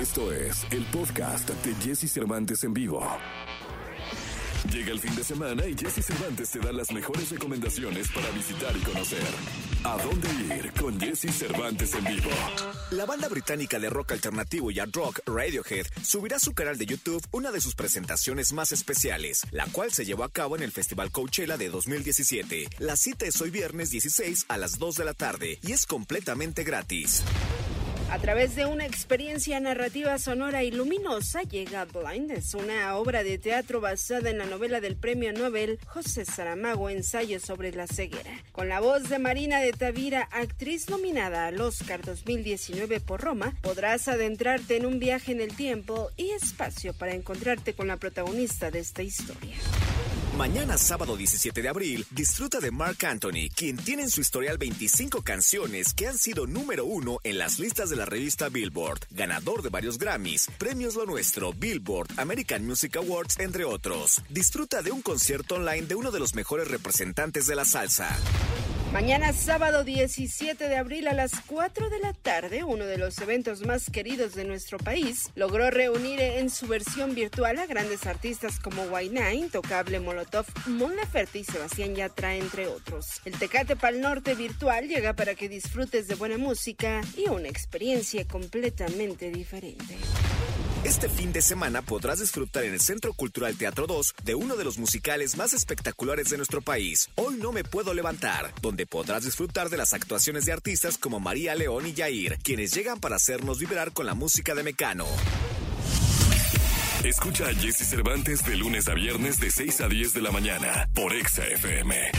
Esto es el podcast de Jesse Cervantes en vivo. Llega el fin de semana y Jesse Cervantes te da las mejores recomendaciones para visitar y conocer. ¿A dónde ir con Jesse Cervantes en vivo? La banda británica de rock alternativo y hard rock Radiohead subirá a su canal de YouTube una de sus presentaciones más especiales, la cual se llevó a cabo en el Festival Coachella de 2017. La cita es hoy viernes 16 a las 2 de la tarde y es completamente gratis. A través de una experiencia narrativa sonora y luminosa llega Blindness, una obra de teatro basada en la novela del premio Nobel José Saramago, Ensayo sobre la ceguera. Con la voz de Marina de Tavira, actriz nominada al Oscar 2019 por Roma, podrás adentrarte en un viaje en el tiempo y espacio para encontrarte con la protagonista de esta historia. Mañana sábado 17 de abril, disfruta de Mark Anthony, quien tiene en su historial 25 canciones que han sido número uno en las listas de la revista Billboard, ganador de varios Grammys, premios Lo Nuestro, Billboard, American Music Awards, entre otros. Disfruta de un concierto online de uno de los mejores representantes de la salsa. Mañana sábado 17 de abril a las 4 de la tarde, uno de los eventos más queridos de nuestro país, logró reunir en su versión virtual a grandes artistas como Nine, Tocable Molotov, Mon Laferte y Sebastián Yatra, entre otros. El Tecate Pal Norte virtual llega para que disfrutes de buena música y una experiencia completamente diferente. Este fin de semana podrás disfrutar en el Centro Cultural Teatro 2 de uno de los musicales más espectaculares de nuestro país, Hoy no me puedo levantar, donde podrás disfrutar de las actuaciones de artistas como María León y Jair, quienes llegan para hacernos vibrar con la música de Mecano. Escucha a Jesse Cervantes de lunes a viernes de 6 a 10 de la mañana por Exa FM.